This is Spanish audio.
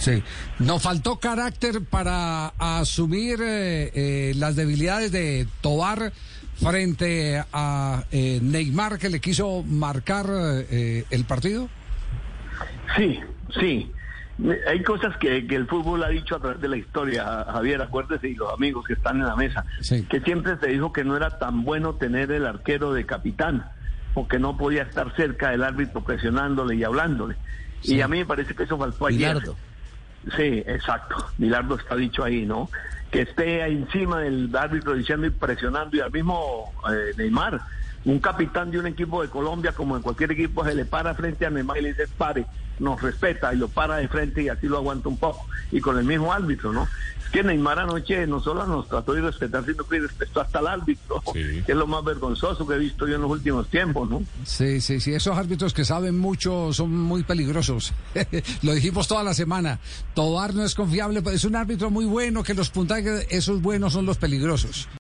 Sí, nos faltó carácter para asumir eh, eh, las debilidades de Tobar frente a eh, Neymar que le quiso marcar eh, el partido. Sí, sí. Hay cosas que, que, el fútbol ha dicho a través de la historia, Javier, acuérdese, y los amigos que están en la mesa, Sí. que siempre se dijo que no era tan bueno tener el arquero de capitán, porque no podía estar cerca del árbitro presionándole y hablándole. Sí. Y a mí me parece que eso faltó ayer. Bilardo. Sí, exacto. Milardo está dicho ahí, ¿no? Que esté encima del árbitro diciendo y presionando y al mismo eh, Neymar, un capitán de un equipo de Colombia, como en cualquier equipo, se le para frente a Neymar y le dice pare, nos respeta y lo para de frente y así lo aguanta un poco. Y con el mismo árbitro, ¿no? Es que Neymar anoche no solo nos trató de respetar, sino que respetó hasta el árbitro, Sí. que es lo más vergonzoso que he visto yo en los últimos tiempos, ¿no? Sí, sí, sí, esos árbitros que saben mucho son muy peligrosos. Lo dijimos toda la semana. Tobar no es confiable, pero es un árbitro muy bueno que los puntajes, esos buenos son los peligrosos.